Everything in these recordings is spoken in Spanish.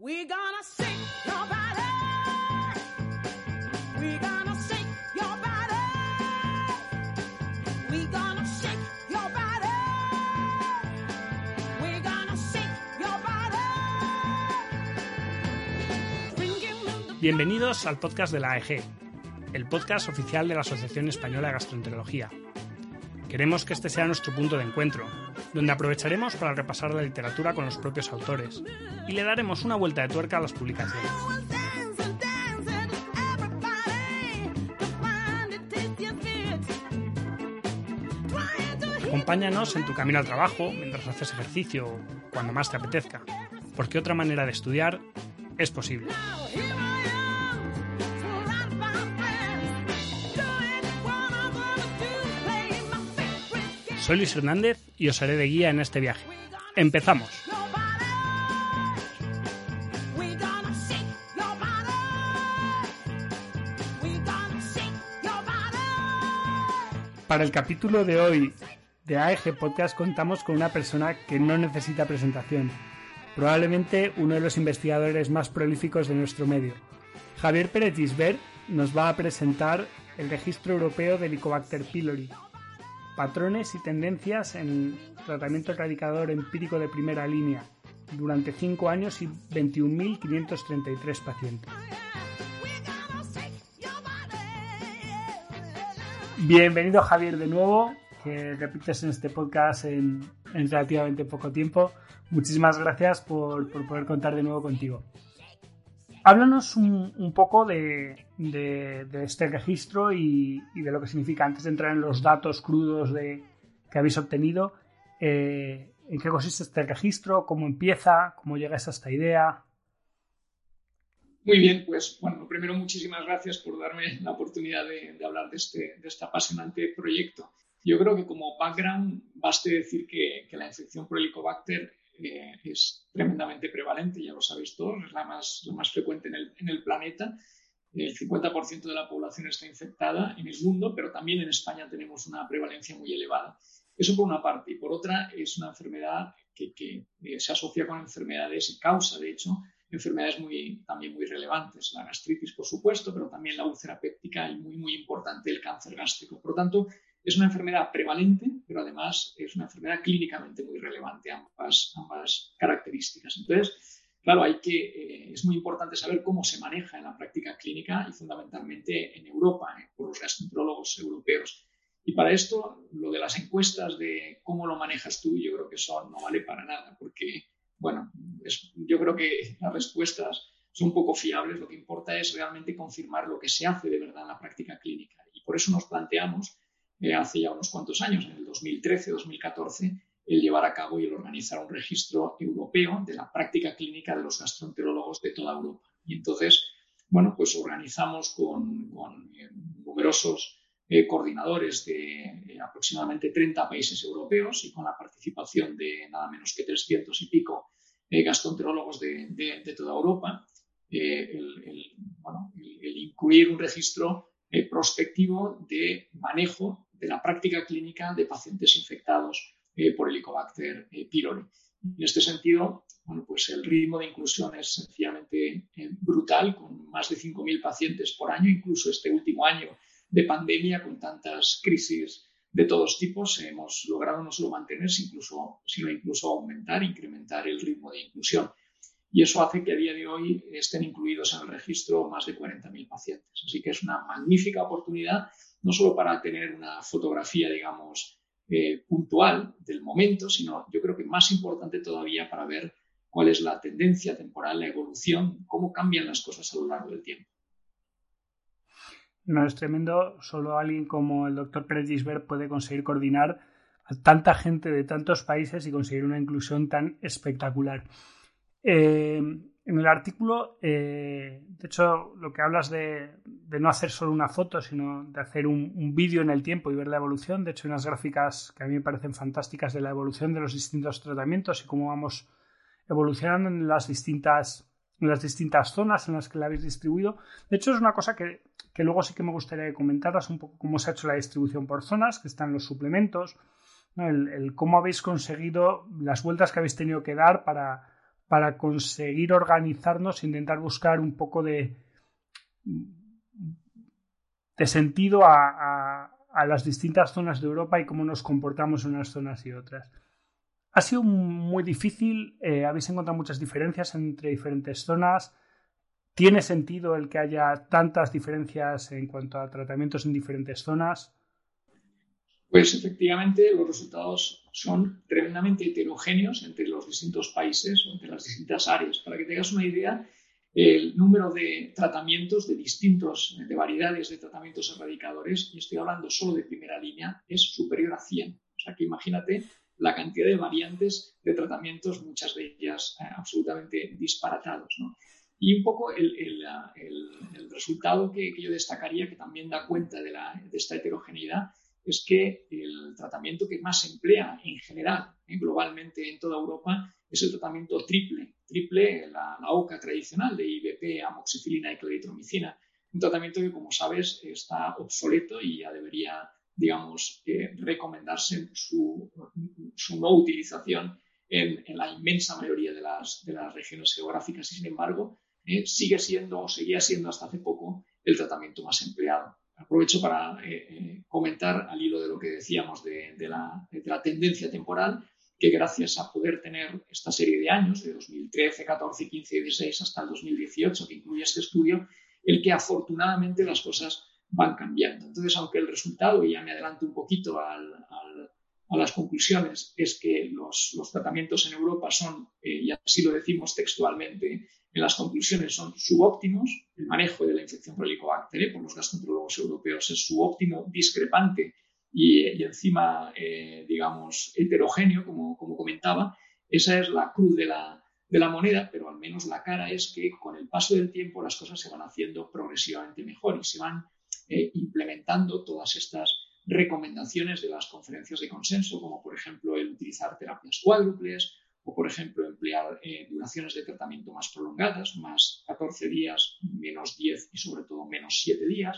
Gonna Bienvenidos al podcast de la AEG, el podcast oficial de la Asociación Española de Gastroenterología. Queremos que este sea nuestro punto de encuentro, donde aprovecharemos para repasar la literatura con los propios autores y le daremos una vuelta de tuerca a las publicaciones. Acompáñanos en tu camino al trabajo, mientras haces ejercicio o cuando más te apetezca, porque otra manera de estudiar es posible. Soy Luis Hernández y os haré de guía en este viaje. ¡Empezamos! Para el capítulo de hoy de AEG Podcast contamos con una persona que no necesita presentación, probablemente uno de los investigadores más prolíficos de nuestro medio. Javier Pérez Gisbert nos va a presentar el registro europeo de Helicobacter pylori, patrones y tendencias en tratamiento erradicador empírico de primera línea durante 5 años y 21.533 pacientes. Bienvenido Javier de nuevo, que repites en este podcast en, en relativamente poco tiempo. Muchísimas gracias por, por poder contar de nuevo contigo. Háblanos un, un poco de, este registro y, de lo que significa antes de entrar en los datos crudos que habéis obtenido. eh, ¿En qué consiste este registro? ¿Cómo empieza? ¿Cómo llegas a esta idea? Muy bien, pues bueno, primero muchísimas gracias por darme la oportunidad de, hablar de este, de este apasionante proyecto. Yo creo que como background baste decir que, que la infección por Helicobacter es tremendamente prevalente, ya lo sabéis todos, es la más, la más frecuente en el, en el planeta. El 50% de la población está infectada en el mundo, pero también en España tenemos una prevalencia muy elevada. Eso por una parte. Y por otra, es una enfermedad que, que, eh, se asocia con enfermedades y causa, de hecho, enfermedades muy, también muy relevantes. La gastritis, por supuesto, pero también la úlcera péptica y muy, muy importante el cáncer gástrico. Por lo tanto, es una enfermedad prevalente, pero además es una enfermedad clínicamente muy relevante, ambas, ambas características. Entonces, claro, hay que, eh, es muy importante saber cómo se maneja en la práctica clínica y fundamentalmente en Europa, eh, por los gastroenterólogos europeos. Y para esto, lo de las encuestas de cómo lo manejas tú, yo creo que eso no vale para nada, porque, bueno, es- yo creo que las respuestas son poco fiables. Lo que importa es realmente confirmar lo que se hace de verdad en la práctica clínica. Y por eso nos planteamos, hace ya unos cuantos años, en el 2013-2014, el llevar a cabo y el organizar un registro europeo de la práctica clínica de los gastroenterólogos de toda Europa. Y entonces, bueno, pues organizamos con, eh, numerosos eh, coordinadores de eh, aproximadamente 30 países europeos y con la participación de nada menos que 300 y pico gastroenterólogos de, toda Europa, el, incluir un registro prospectivo de manejo de la práctica clínica de pacientes infectados eh, por Helicobacter eh, pylori. En este sentido, bueno, pues el ritmo de inclusión es sencillamente eh, brutal, con más de 5.000 pacientes por año, incluso este último año de pandemia con tantas crisis de todos tipos, hemos logrado no solo mantenerse, sino incluso aumentar, incrementar el ritmo de inclusión. Y eso hace que a día de hoy estén incluidos en el registro más de 40.000 pacientes. Así que es una magnífica oportunidad, no solo para tener una fotografía, digamos, eh, puntual del momento, sino yo creo que más importante todavía para ver cuál es la tendencia temporal, la evolución, cómo cambian las cosas a lo largo del tiempo. No es tremendo, solo alguien como el doctor Pérez Gisbert puede conseguir coordinar a tanta gente de tantos países y conseguir una inclusión tan espectacular. Eh, en el artículo, eh, de hecho, lo que hablas de, de, no hacer solo una foto, sino de hacer un, un vídeo en el tiempo y ver la evolución. De hecho, hay unas gráficas que a mí me parecen fantásticas de la evolución de los distintos tratamientos y cómo vamos evolucionando en las distintas, en las distintas zonas en las que la habéis distribuido. De hecho, es una cosa que, que luego sí que me gustaría que comentaras un poco cómo se ha hecho la distribución por zonas, que están los suplementos, el, cómo habéis conseguido las vueltas que habéis tenido que dar para, para conseguir organizarnos intentar buscar un poco de, de sentido a, las distintas zonas de Europa y cómo nos comportamos en unas zonas y otras. Ha sido muy difícil, eh, habéis encontrado muchas diferencias entre diferentes zonas. ¿Tiene sentido el que haya tantas diferencias en cuanto a tratamientos en diferentes zonas? Pues efectivamente los resultados son tremendamente heterogéneos entre los distintos países o entre las distintas áreas. Para que tengas una idea, el número de tratamientos de distintos, de variedades de tratamientos erradicadores, y estoy hablando solo de primera línea, es superior a 100. O sea que imagínate la cantidad de variantes de tratamientos, muchas de ellas eh, absolutamente disparatados. Y un poco el, resultado que, yo destacaría, que también da cuenta de, de esta heterogeneidad, es que el tratamiento que más se emplea en general, eh, globalmente en toda Europa, es el tratamiento triple. Triple, la, OCA tradicional de IBP, amoxicilina y claritromicina. Un tratamiento que, como sabes, está obsoleto y ya debería, digamos, eh, recomendarse su, no utilización en, la inmensa mayoría de las, regiones geográficas y, sin embargo, eh, sigue siendo o seguía siendo hasta hace poco el tratamiento más empleado aprovecho para eh, eh, comentar al hilo de lo que decíamos de, la, tendencia temporal, que gracias a poder tener esta serie de años, de 2013, 14, 15 y 16 hasta el 2018, que incluye este estudio, el que afortunadamente las cosas van cambiando. Entonces, aunque el resultado, y ya me adelanto un poquito a las conclusiones, es que los, tratamientos en Europa son, eh, y así lo decimos textualmente, en las conclusiones son subóptimos. El manejo de la infección helicobacter por los gastroenterólogos europeos es subóptimo, discrepante y, encima, eh, digamos, heterogéneo, como, como, comentaba. Esa es la cruz de la, de la moneda, pero al menos la cara es que con el paso del tiempo las cosas se van haciendo progresivamente mejor y se van eh, implementando todas estas recomendaciones de las conferencias de consenso, como por ejemplo el utilizar terapias cuádruples o, por ejemplo, emplear eh, duraciones de tratamiento más prolongadas, más 14 días, menos 10 y sobre todo menos 7 días,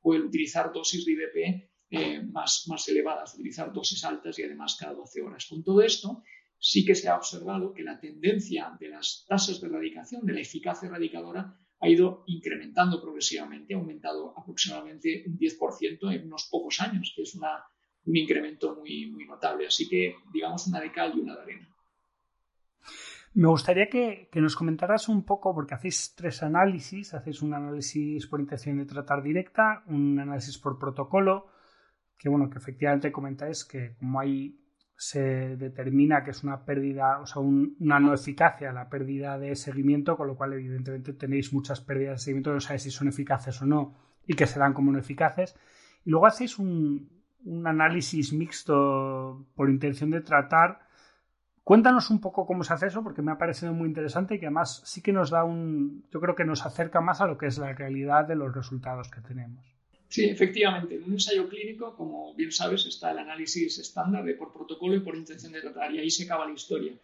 o el utilizar dosis de IBP eh, más, más elevadas, utilizar dosis altas y además cada 12 horas. Con todo esto, sí que se ha observado que la tendencia de las tasas de erradicación, de la eficacia erradicadora, ha ido incrementando progresivamente, ha aumentado aproximadamente un 10% en unos pocos años, que es una, un incremento muy, muy notable. Así que, digamos, una de cal y una de arena. Me gustaría que, nos comentaras un poco, porque hacéis tres análisis, hacéis un análisis por intención de tratar directa, un análisis por protocolo, que bueno, que efectivamente comentáis que como ahí se determina que es una pérdida, o sea, una no eficacia, la pérdida de seguimiento, con lo cual evidentemente tenéis muchas pérdidas de seguimiento, no sabéis si son eficaces o no, y que se dan como no eficaces. Y luego hacéis un, un análisis mixto por intención de tratar Cuéntanos un poco cómo se hace eso, porque me ha parecido muy interesante y que además sí que nos da un, yo creo que nos acerca más a lo que es la realidad de los resultados que tenemos. Sí, efectivamente. En un ensayo clínico, como bien sabes, está el análisis estándar de por protocolo y por intención de tratar, y ahí se acaba la historia.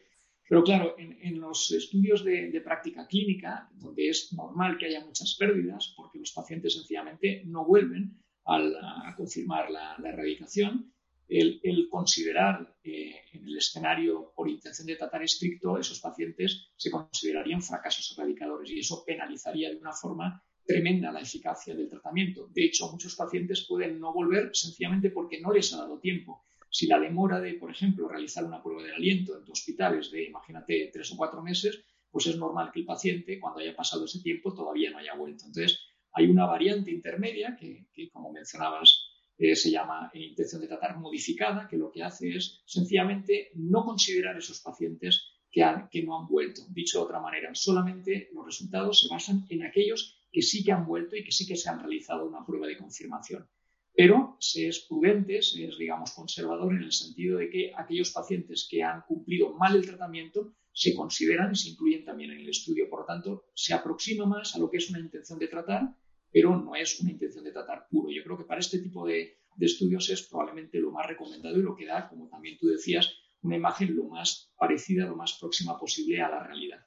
Pero claro, en, los estudios de, práctica clínica, donde es normal que haya muchas pérdidas, porque los pacientes sencillamente no vuelven a confirmar la erradicación, el, considerar eh, en el escenario por intención de tratar estricto, esos pacientes se considerarían fracasos erradicadores y eso penalizaría de una forma tremenda la eficacia del tratamiento. De hecho, muchos pacientes pueden no volver sencillamente porque no les ha dado tiempo. Si la demora de, por ejemplo, realizar una prueba de aliento en tu hospital es de, imagínate, tres o cuatro meses, pues es normal que el paciente, cuando haya pasado ese tiempo, todavía no haya vuelto. Entonces, hay una variante intermedia que, como mencionabas, se llama intención de tratar modificada, que lo que hace es sencillamente no considerar esos pacientes que, que no han vuelto. Dicho de otra manera, solamente los resultados se basan en aquellos que sí que han vuelto y que sí que se han realizado una prueba de confirmación. Pero se es prudente, se es, digamos, conservador en el sentido de que aquellos pacientes que han cumplido mal el tratamiento se consideran y se incluyen también en el estudio. Por lo tanto, se aproxima más a lo que es una intención de tratar pero no es una intención de tratar puro. Yo creo que para este tipo de, estudios es probablemente lo más recomendado y lo que da, como también tú decías, una imagen lo más parecida, lo más próxima posible a la realidad.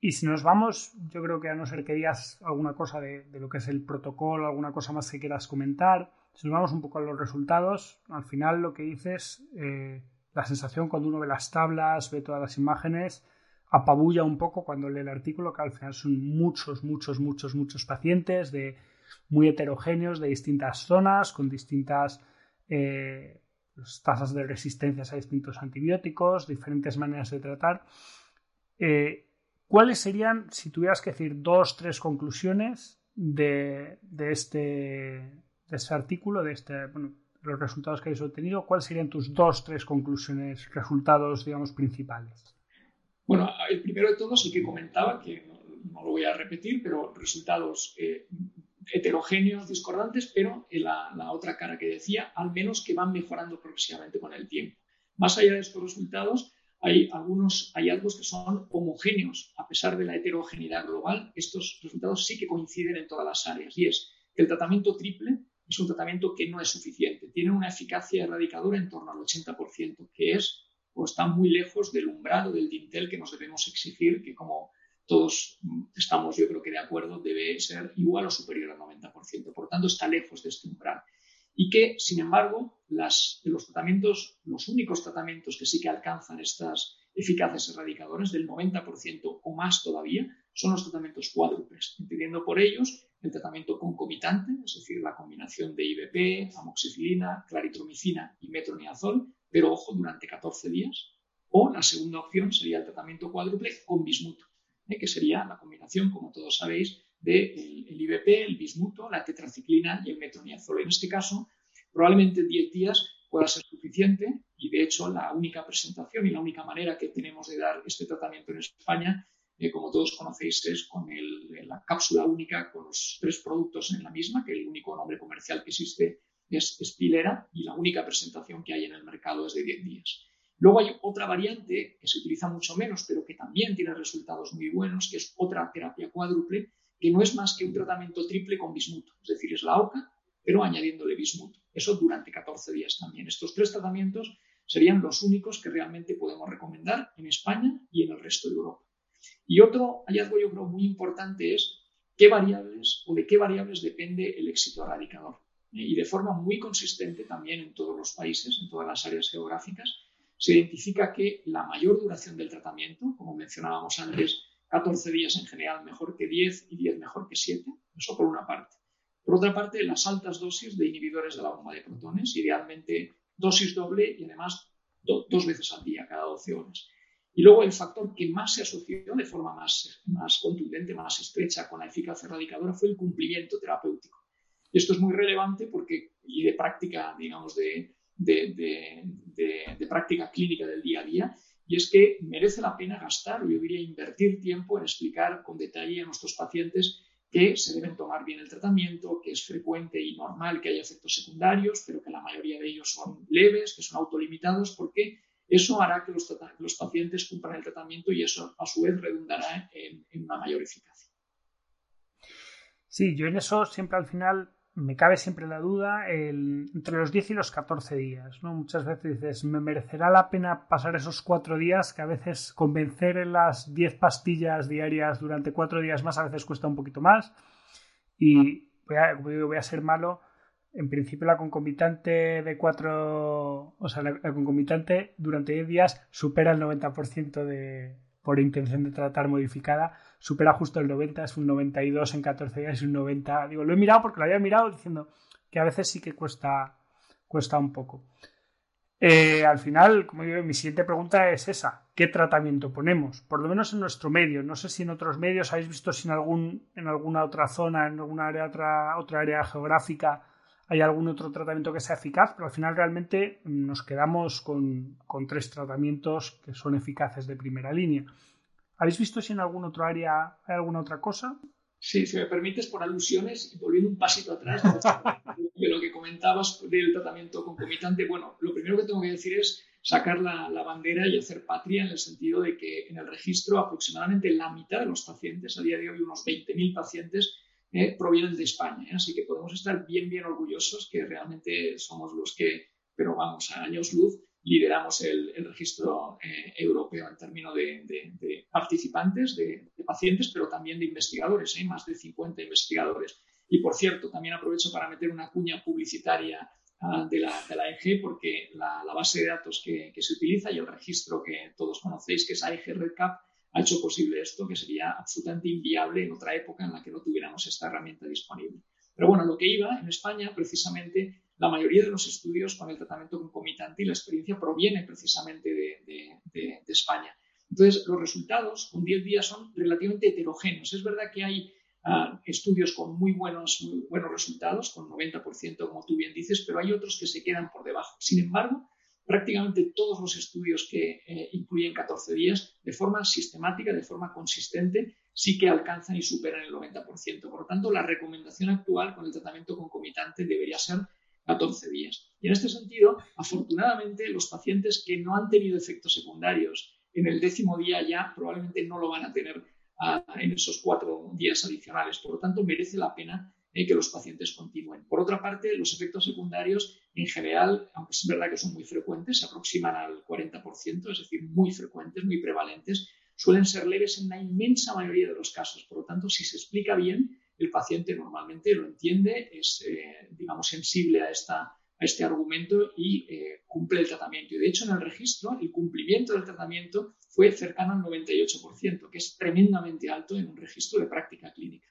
Y si nos vamos, yo creo que a no ser que digas alguna cosa de, lo que es el protocolo, alguna cosa más que quieras comentar, si nos vamos un poco a los resultados, al final lo que dices, eh, la sensación cuando uno ve las tablas, ve todas las imágenes, apabulla un poco cuando lee el artículo, que al final son muchos, muchos, muchos, muchos pacientes de muy heterogéneos de distintas zonas, con distintas eh, tasas de resistencia a distintos antibióticos, diferentes maneras de tratar. Eh, ¿Cuáles serían, si tuvieras que decir dos, tres conclusiones de, este, de este artículo, de este, los resultados que hayas obtenido, ¿cuáles serían tus dos, tres conclusiones, resultados, digamos, principales? Bueno, el primero de todos, el que comentaba, que no, lo voy a repetir, pero resultados eh, heterogéneos, discordantes, pero en la, la, otra cara que decía, al menos que van mejorando progresivamente con el tiempo. Más allá de estos resultados, hay algunos hallazgos que son homogéneos, a pesar de la heterogeneidad global, estos resultados sí que coinciden en todas las áreas, y es que el tratamiento triple es un tratamiento que no es suficiente, tiene una eficacia erradicadora en torno al 80%, que es o está muy lejos del umbral del dintel que nos debemos exigir, que como todos estamos yo creo que de acuerdo, debe ser igual o superior al 90%. Por tanto, está lejos de este umbral. Y que, sin embargo, las, los tratamientos, los únicos tratamientos que sí que alcanzan estas eficacias erradicadoras del 90% o más todavía son los tratamientos cuádruples, entendiendo por ellos el tratamiento concomitante, es decir, la combinación de IBP, amoxicilina, claritromicina y metronidazol, pero ojo, durante 14 días. O la segunda opción sería el tratamiento cuádruple con bismuto, ¿eh? que sería la combinación, como todos sabéis, del de el IBP, el bismuto, la tetraciclina y el metronidazol. En este caso, probablemente 10 días pueda ser suficiente y, de hecho, la única presentación y la única manera que tenemos de dar este tratamiento en España eh, como todos conocéis, es con la cápsula única con los tres productos en la misma, que el único nombre comercial que existe es, Spilera y la única presentación que hay en el mercado es de 10 días. Luego hay otra variante que se utiliza mucho menos, pero que también tiene resultados muy buenos, que es otra terapia cuádruple, que no es más que un tratamiento triple con bismuto, es decir, es la OCA, pero añadiéndole bismuto. Eso durante 14 días también. Estos tres tratamientos serían los únicos que realmente podemos recomendar en España y en el resto de Europa. Y otro hallazgo yo creo muy importante es qué variables o de qué variables depende el éxito erradicador. Y de forma muy consistente también en todos los países, en todas las áreas geográficas, se identifica que la mayor duración del tratamiento, como mencionábamos antes, 14 días en general mejor que 10 y 10 mejor que 7, eso por una parte. Por otra parte, las altas dosis de inhibidores de la bomba de protones, idealmente dosis doble y además dos veces al día, cada 12 horas. Y luego el factor que más se asoció de forma más, más contundente, más estrecha con la eficacia erradicadora fue el cumplimiento terapéutico. Esto es muy relevante porque, y de práctica, digamos, de, de, de, práctica clínica del día a día, y es que merece la pena gastar, yo diría invertir tiempo en explicar con detalle a nuestros pacientes que se deben tomar bien el tratamiento, que es frecuente y normal que haya efectos secundarios, pero que la mayoría de ellos son leves, que son autolimitados, porque eso hará que los, pacientes cumplan el tratamiento y eso a su vez redundará en, una mayor eficacia. Sí, yo en eso siempre al final me cabe siempre la duda entre los 10 y los 14 días. ¿no? Muchas veces dices, ¿me merecerá la pena pasar esos cuatro días? Que a veces convencer en las 10 pastillas diarias durante cuatro días más a veces cuesta un poquito más. Y voy a, voy a ser malo, en principio la concomitante de cuatro, o sea, la, concomitante durante 10 días supera el 90% de, por intención de tratar modificada, supera justo el 90, es un 92 en 14 días y un 90. Digo, lo he mirado porque lo había mirado diciendo que a veces sí que cuesta, cuesta un poco. Eh, al final, como digo, mi siguiente pregunta es esa: ¿qué tratamiento ponemos? Por lo menos en nuestro medio. No sé si en otros medios habéis visto si en, algún, en alguna otra zona, en alguna área, otra, otra área geográfica, hay algún otro tratamiento que sea eficaz, pero al final realmente nos quedamos con, tres tratamientos que son eficaces de primera línea. ¿Habéis visto si en algún otro área hay alguna otra cosa? Sí, si me permites, por alusiones y volviendo un pasito atrás de lo que comentabas del tratamiento concomitante, bueno, lo primero que tengo que decir es sacar la, la, bandera y hacer patria en el sentido de que en el registro aproximadamente la mitad de los pacientes, a día de hoy unos 20.000 pacientes, eh, provienen de España. ¿eh? Así que podemos estar bien, bien orgullosos que realmente somos los que, pero vamos, a años luz, lideramos el, registro eh, europeo en términos de, participantes, de, pacientes, pero también de investigadores, más de 50 investigadores. Y por cierto, también aprovecho para meter una cuña publicitaria ah, de, la, de, la, EG porque la, base de datos que, que, se utiliza y el registro que todos conocéis, que es AEG RedCap, ha hecho posible esto, que sería absolutamente inviable en otra época en la que no tuviéramos esta herramienta disponible. Pero bueno, lo que iba en España, precisamente, la mayoría de los estudios con el tratamiento concomitante y la experiencia proviene precisamente de, España. Entonces, los resultados con 10 días son relativamente heterogéneos. Es verdad que hay uh, estudios con muy buenos, muy buenos resultados, con 90%, como tú bien dices, pero hay otros que se quedan por debajo. Sin embargo, prácticamente todos los estudios que eh, incluyen 14 días, de forma sistemática, de forma consistente, sí que alcanzan y superan el 90%. Por lo tanto, la recomendación actual con el tratamiento concomitante debería ser 14 días. Y en este sentido, afortunadamente, los pacientes que no han tenido efectos secundarios en el décimo día ya probablemente no lo van a tener en esos cuatro días adicionales. Por lo tanto, merece la pena eh, que los pacientes continúen. Por otra parte, los efectos secundarios, en general, aunque es verdad que son muy frecuentes, se aproximan al 40%, es decir, muy frecuentes, muy prevalentes, suelen ser leves en la inmensa mayoría de los casos. Por lo tanto, si se explica bien, el paciente normalmente lo entiende, es, eh, digamos, sensible a esta a este argumento y eh, cumple el tratamiento. Y de hecho, en el registro, el cumplimiento del tratamiento fue cercano al 98%, que es tremendamente alto en un registro de práctica clínica.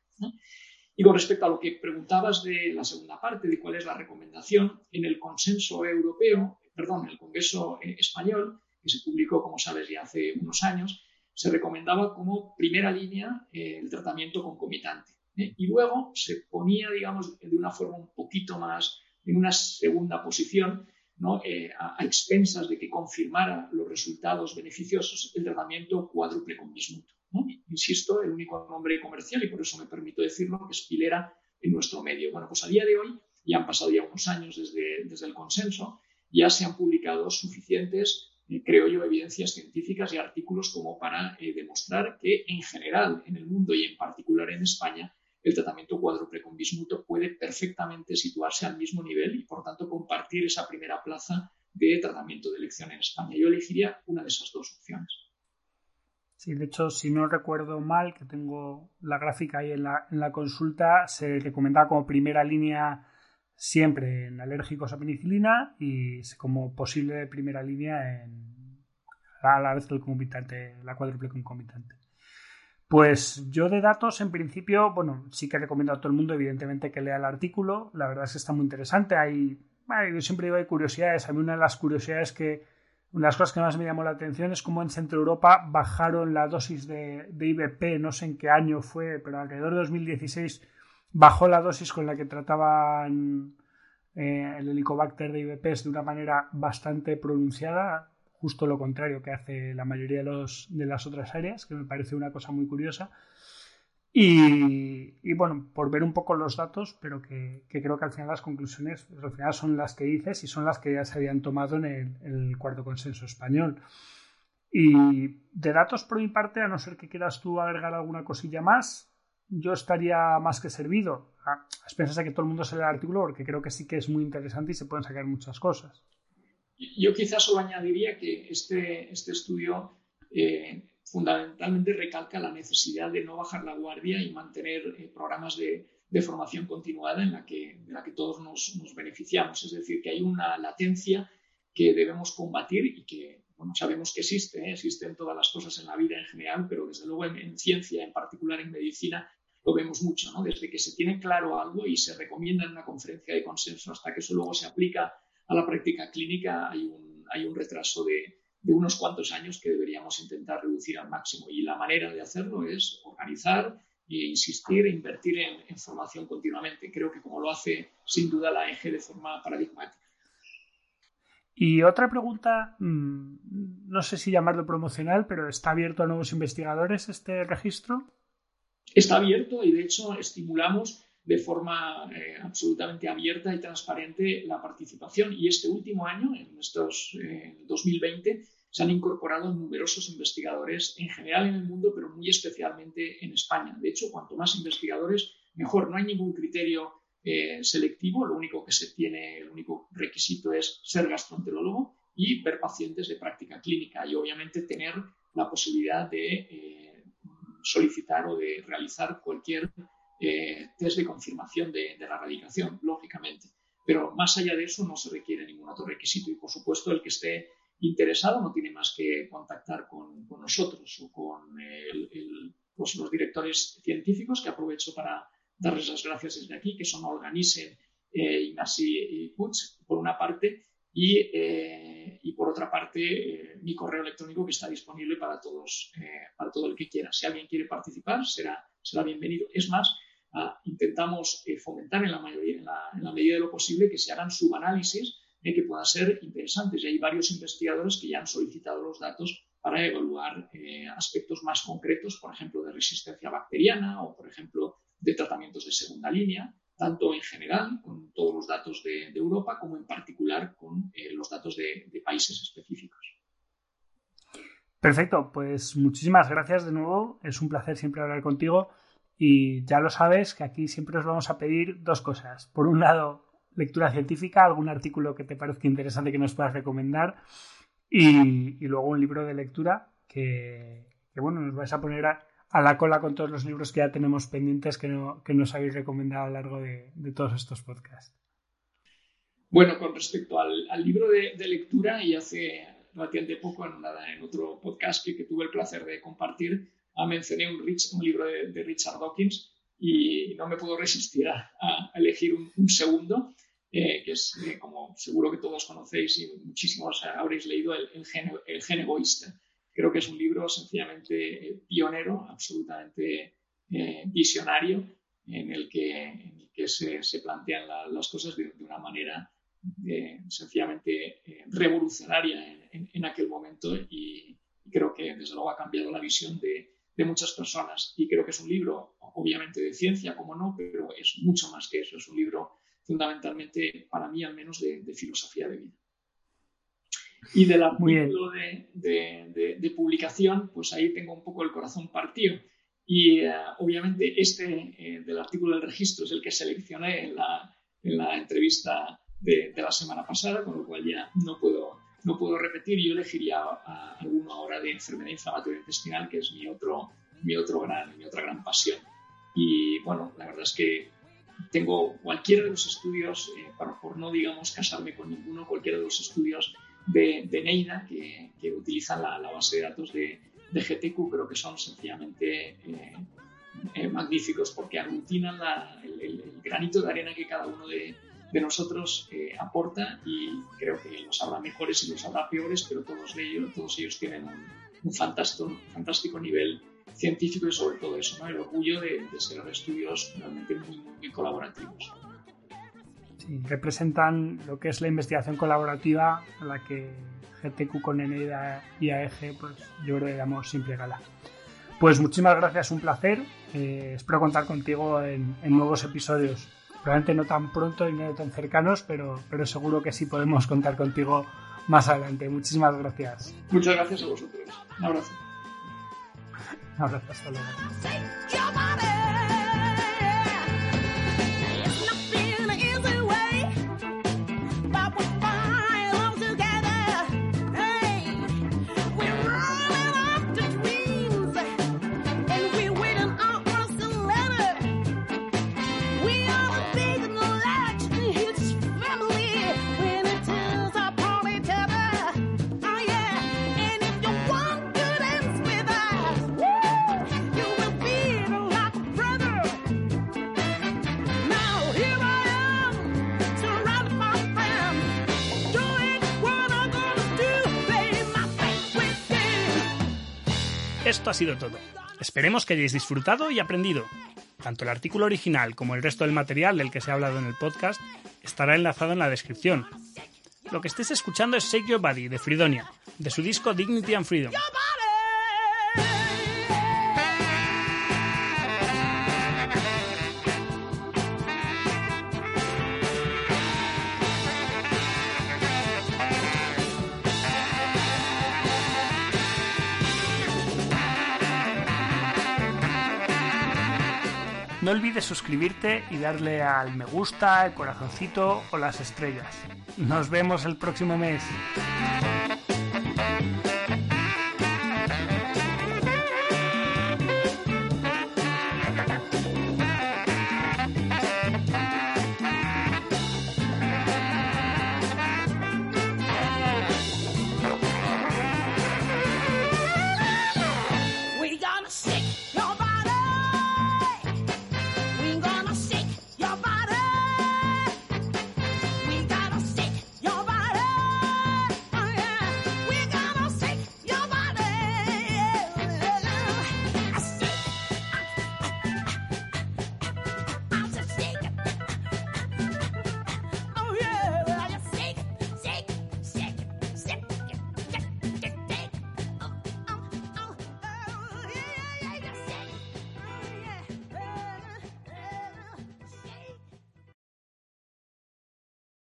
Y con respecto a lo que preguntabas de la segunda parte, de cuál es la recomendación, en el consenso europeo, perdón, en el Congreso eh, español, que se publicó, como sabes, ya hace unos años, se recomendaba como primera línea eh, el tratamiento concomitante. ¿eh? Y luego se ponía, digamos, de una forma un poquito más en una segunda posición, a, expensas de que confirmara los resultados beneficiosos el tratamiento cuádruple con. Insisto, el único nombre comercial, y por eso me permito decirlo, que es Pilera en nuestro medio. Bueno, pues a día de hoy, ya han pasado ya unos años desde, desde el consenso, ya se han publicado suficientes, eh, creo yo, evidencias científicas y artículos como para eh, demostrar que en general en el mundo y en particular en España el tratamiento cuádruple con bismuto puede perfectamente situarse al mismo nivel y, por tanto, compartir esa primera plaza de tratamiento de elección en España. Yo elegiría una de esas dos opciones. Sí, de hecho, si no recuerdo mal, que tengo la gráfica ahí en la, en la consulta, se recomendaba como primera línea siempre en alérgicos a penicilina y como posible primera línea en a la vez el concomitante, la cuádruple concomitante. Pues yo de datos, en principio, bueno, sí que recomiendo a todo el mundo, evidentemente, que lea el artículo. La verdad es que está muy interesante. Hay, yo siempre digo, hay curiosidades. A mí una de las curiosidades que, una de las cosas que más me llamó la atención es cómo en Centro Europa bajaron la dosis de, de IBP, no sé en qué año fue, pero alrededor de 2016 bajó la dosis con la que trataban eh, el Helicobacter de IBPs de una manera bastante pronunciada justo lo contrario que hace la mayoría de, los, de las otras áreas, que me parece una cosa muy curiosa. Y, bueno, por ver un poco los datos, pero que, creo que al final las conclusiones pues al final son las que dices y son las que ya se habían tomado en el, cuarto consenso español. Y de datos por mi parte, a no ser que quieras tú agregar alguna cosilla más, yo estaría más que servido. A que todo el mundo se lea el artículo, porque creo que sí que es muy interesante y se pueden sacar muchas cosas. Yo quizás solo añadiría que este, este estudio eh, fundamentalmente recalca la necesidad de no bajar la guardia y mantener eh, programas de, formación continuada en la que, todos nos, beneficiamos. Es decir, que hay una latencia que debemos combatir y que bueno, sabemos que existe, ¿eh? existen todas las cosas en la vida en general, pero desde luego en, en ciencia, en particular en medicina, lo vemos mucho. Desde que se tiene claro algo y se recomienda en una conferencia de consenso hasta que eso luego se aplica a la práctica clínica hay un retraso de, de, unos cuantos años que deberíamos intentar reducir al máximo. Y la manera de hacerlo es organizar e insistir e invertir en, en formación continuamente. Creo que como lo hace sin duda la EG de forma paradigmática. Y otra pregunta, no sé si llamarlo promocional, pero ¿está abierto a nuevos investigadores este registro? Está abierto y de hecho estimulamos de forma eh, absolutamente abierta y transparente la participación. Y este último año, en estos eh, 2020, se han incorporado numerosos investigadores en general en el mundo, pero muy especialmente en España. De hecho, cuanto más investigadores, mejor. No hay ningún criterio eh, selectivo, lo único que se tiene, el único requisito es ser gastroenterólogo y ver pacientes de práctica clínica y obviamente tener la posibilidad de eh, solicitar o de realizar cualquier eh, test de confirmación de, de, la radicación, lógicamente. pero más allá de eso no se requiere ningún otro requisito y por supuesto el que esté interesado no tiene más que contactar con, nosotros o con pues, los directores científicos que aprovecho para darles las gracias desde aquí, que son Organisen, eh, Ignasi y Puig, por una parte, y, eh, y por otra parte eh, mi correo electrónico que está disponible para todos, eh, para todo el que quiera. Si alguien quiere participar, será, será bienvenido. Es más, ah, intentamos fomentar en la, mayoría, en la, medida de lo posible que se hagan subanálisis que puedan ser interesantes. Y hay varios investigadores que ya han solicitado los datos para evaluar aspectos más concretos, por ejemplo, de resistencia bacteriana o, por ejemplo, de tratamientos de segunda línea tanto en general con todos los datos de, Europa como en particular con eh, los datos de, países específicos. Perfecto, pues muchísimas gracias de nuevo. Es un placer siempre hablar contigo y ya lo sabes que aquí siempre os vamos a pedir dos cosas. Por un lado, lectura científica, algún artículo que te parezca interesante que nos puedas recomendar y, y luego un libro de lectura que, que bueno, nos vais a poner a, a la cola con todos los libros que ya tenemos pendientes que, no, que nos habéis recomendado a lo largo de, de, todos estos podcasts. Bueno, con respecto al, al libro de, de, lectura, y hace relativamente poco, en, en otro podcast que, que, tuve el placer de compartir, mencioné un, Rich, un libro de, de, Richard Dawkins y no me puedo resistir a, a elegir un, un segundo, eh, que es, eh, como seguro que todos conocéis y muchísimos habréis leído, El, el, gen, el gen egoísta. Creo que es un libro sencillamente eh, pionero, absolutamente eh, visionario, en el que, en el que se, se, plantean la, las cosas de, de, una manera eh, sencillamente eh, revolucionaria en, en, en, aquel momento y, creo que desde luego ha cambiado la visión de, de muchas personas. Y creo que es un libro, obviamente, de ciencia, como no, pero es mucho más que eso. Es un libro fundamentalmente, para mí al menos, de, de filosofía de vida. Y del artículo de, de, de, de, publicación, pues ahí tengo un poco el corazón partido. Y uh, obviamente este eh, del artículo del registro es el que seleccioné en la, en la entrevista de, la semana pasada, con lo cual ya no puedo, no puedo repetir. Yo elegiría a, a alguno ahora de enfermedad inflamatoria intestinal, que es mi, otro, mi, otro gran, mi otra gran pasión. Y bueno, la verdad es que tengo cualquiera de los estudios, eh, por, por no digamos casarme con ninguno, cualquiera de los estudios de, de Neida que, que utilizan la, la, base de datos de, de, GTQ, pero que son sencillamente eh, eh, magníficos porque aglutinan el, el, granito de arena que cada uno de, de nosotros eh, aporta y creo que los habrá mejores y los habrá peores, pero todos ellos, todos ellos tienen un, fantástico, fantástico nivel científico y sobre todo eso, ¿no? el orgullo de, ser estudios realmente muy, colaborativos representan lo que es la investigación colaborativa a la que GTQ con Eneida y AEG, pues yo creo que damos simple gala. Pues muchísimas gracias, un placer. Eh, espero contar contigo en, nuevos episodios. Probablemente no tan pronto y no tan cercanos, pero, pero seguro que sí podemos contar contigo más adelante. Muchísimas gracias. Muchas gracias a vosotros. Un abrazo. Un abrazo, hasta luego. Esto ha sido todo. Esperemos que hayáis disfrutado y aprendido. Tanto el artículo original como el resto del material del que se ha hablado en el podcast estará enlazado en la descripción. Lo que estés escuchando es Shake Your Body de Fridonia, de su disco Dignity and Freedom. Suscribirte y darle al me gusta, el corazoncito o las estrellas. Nos vemos el próximo mes.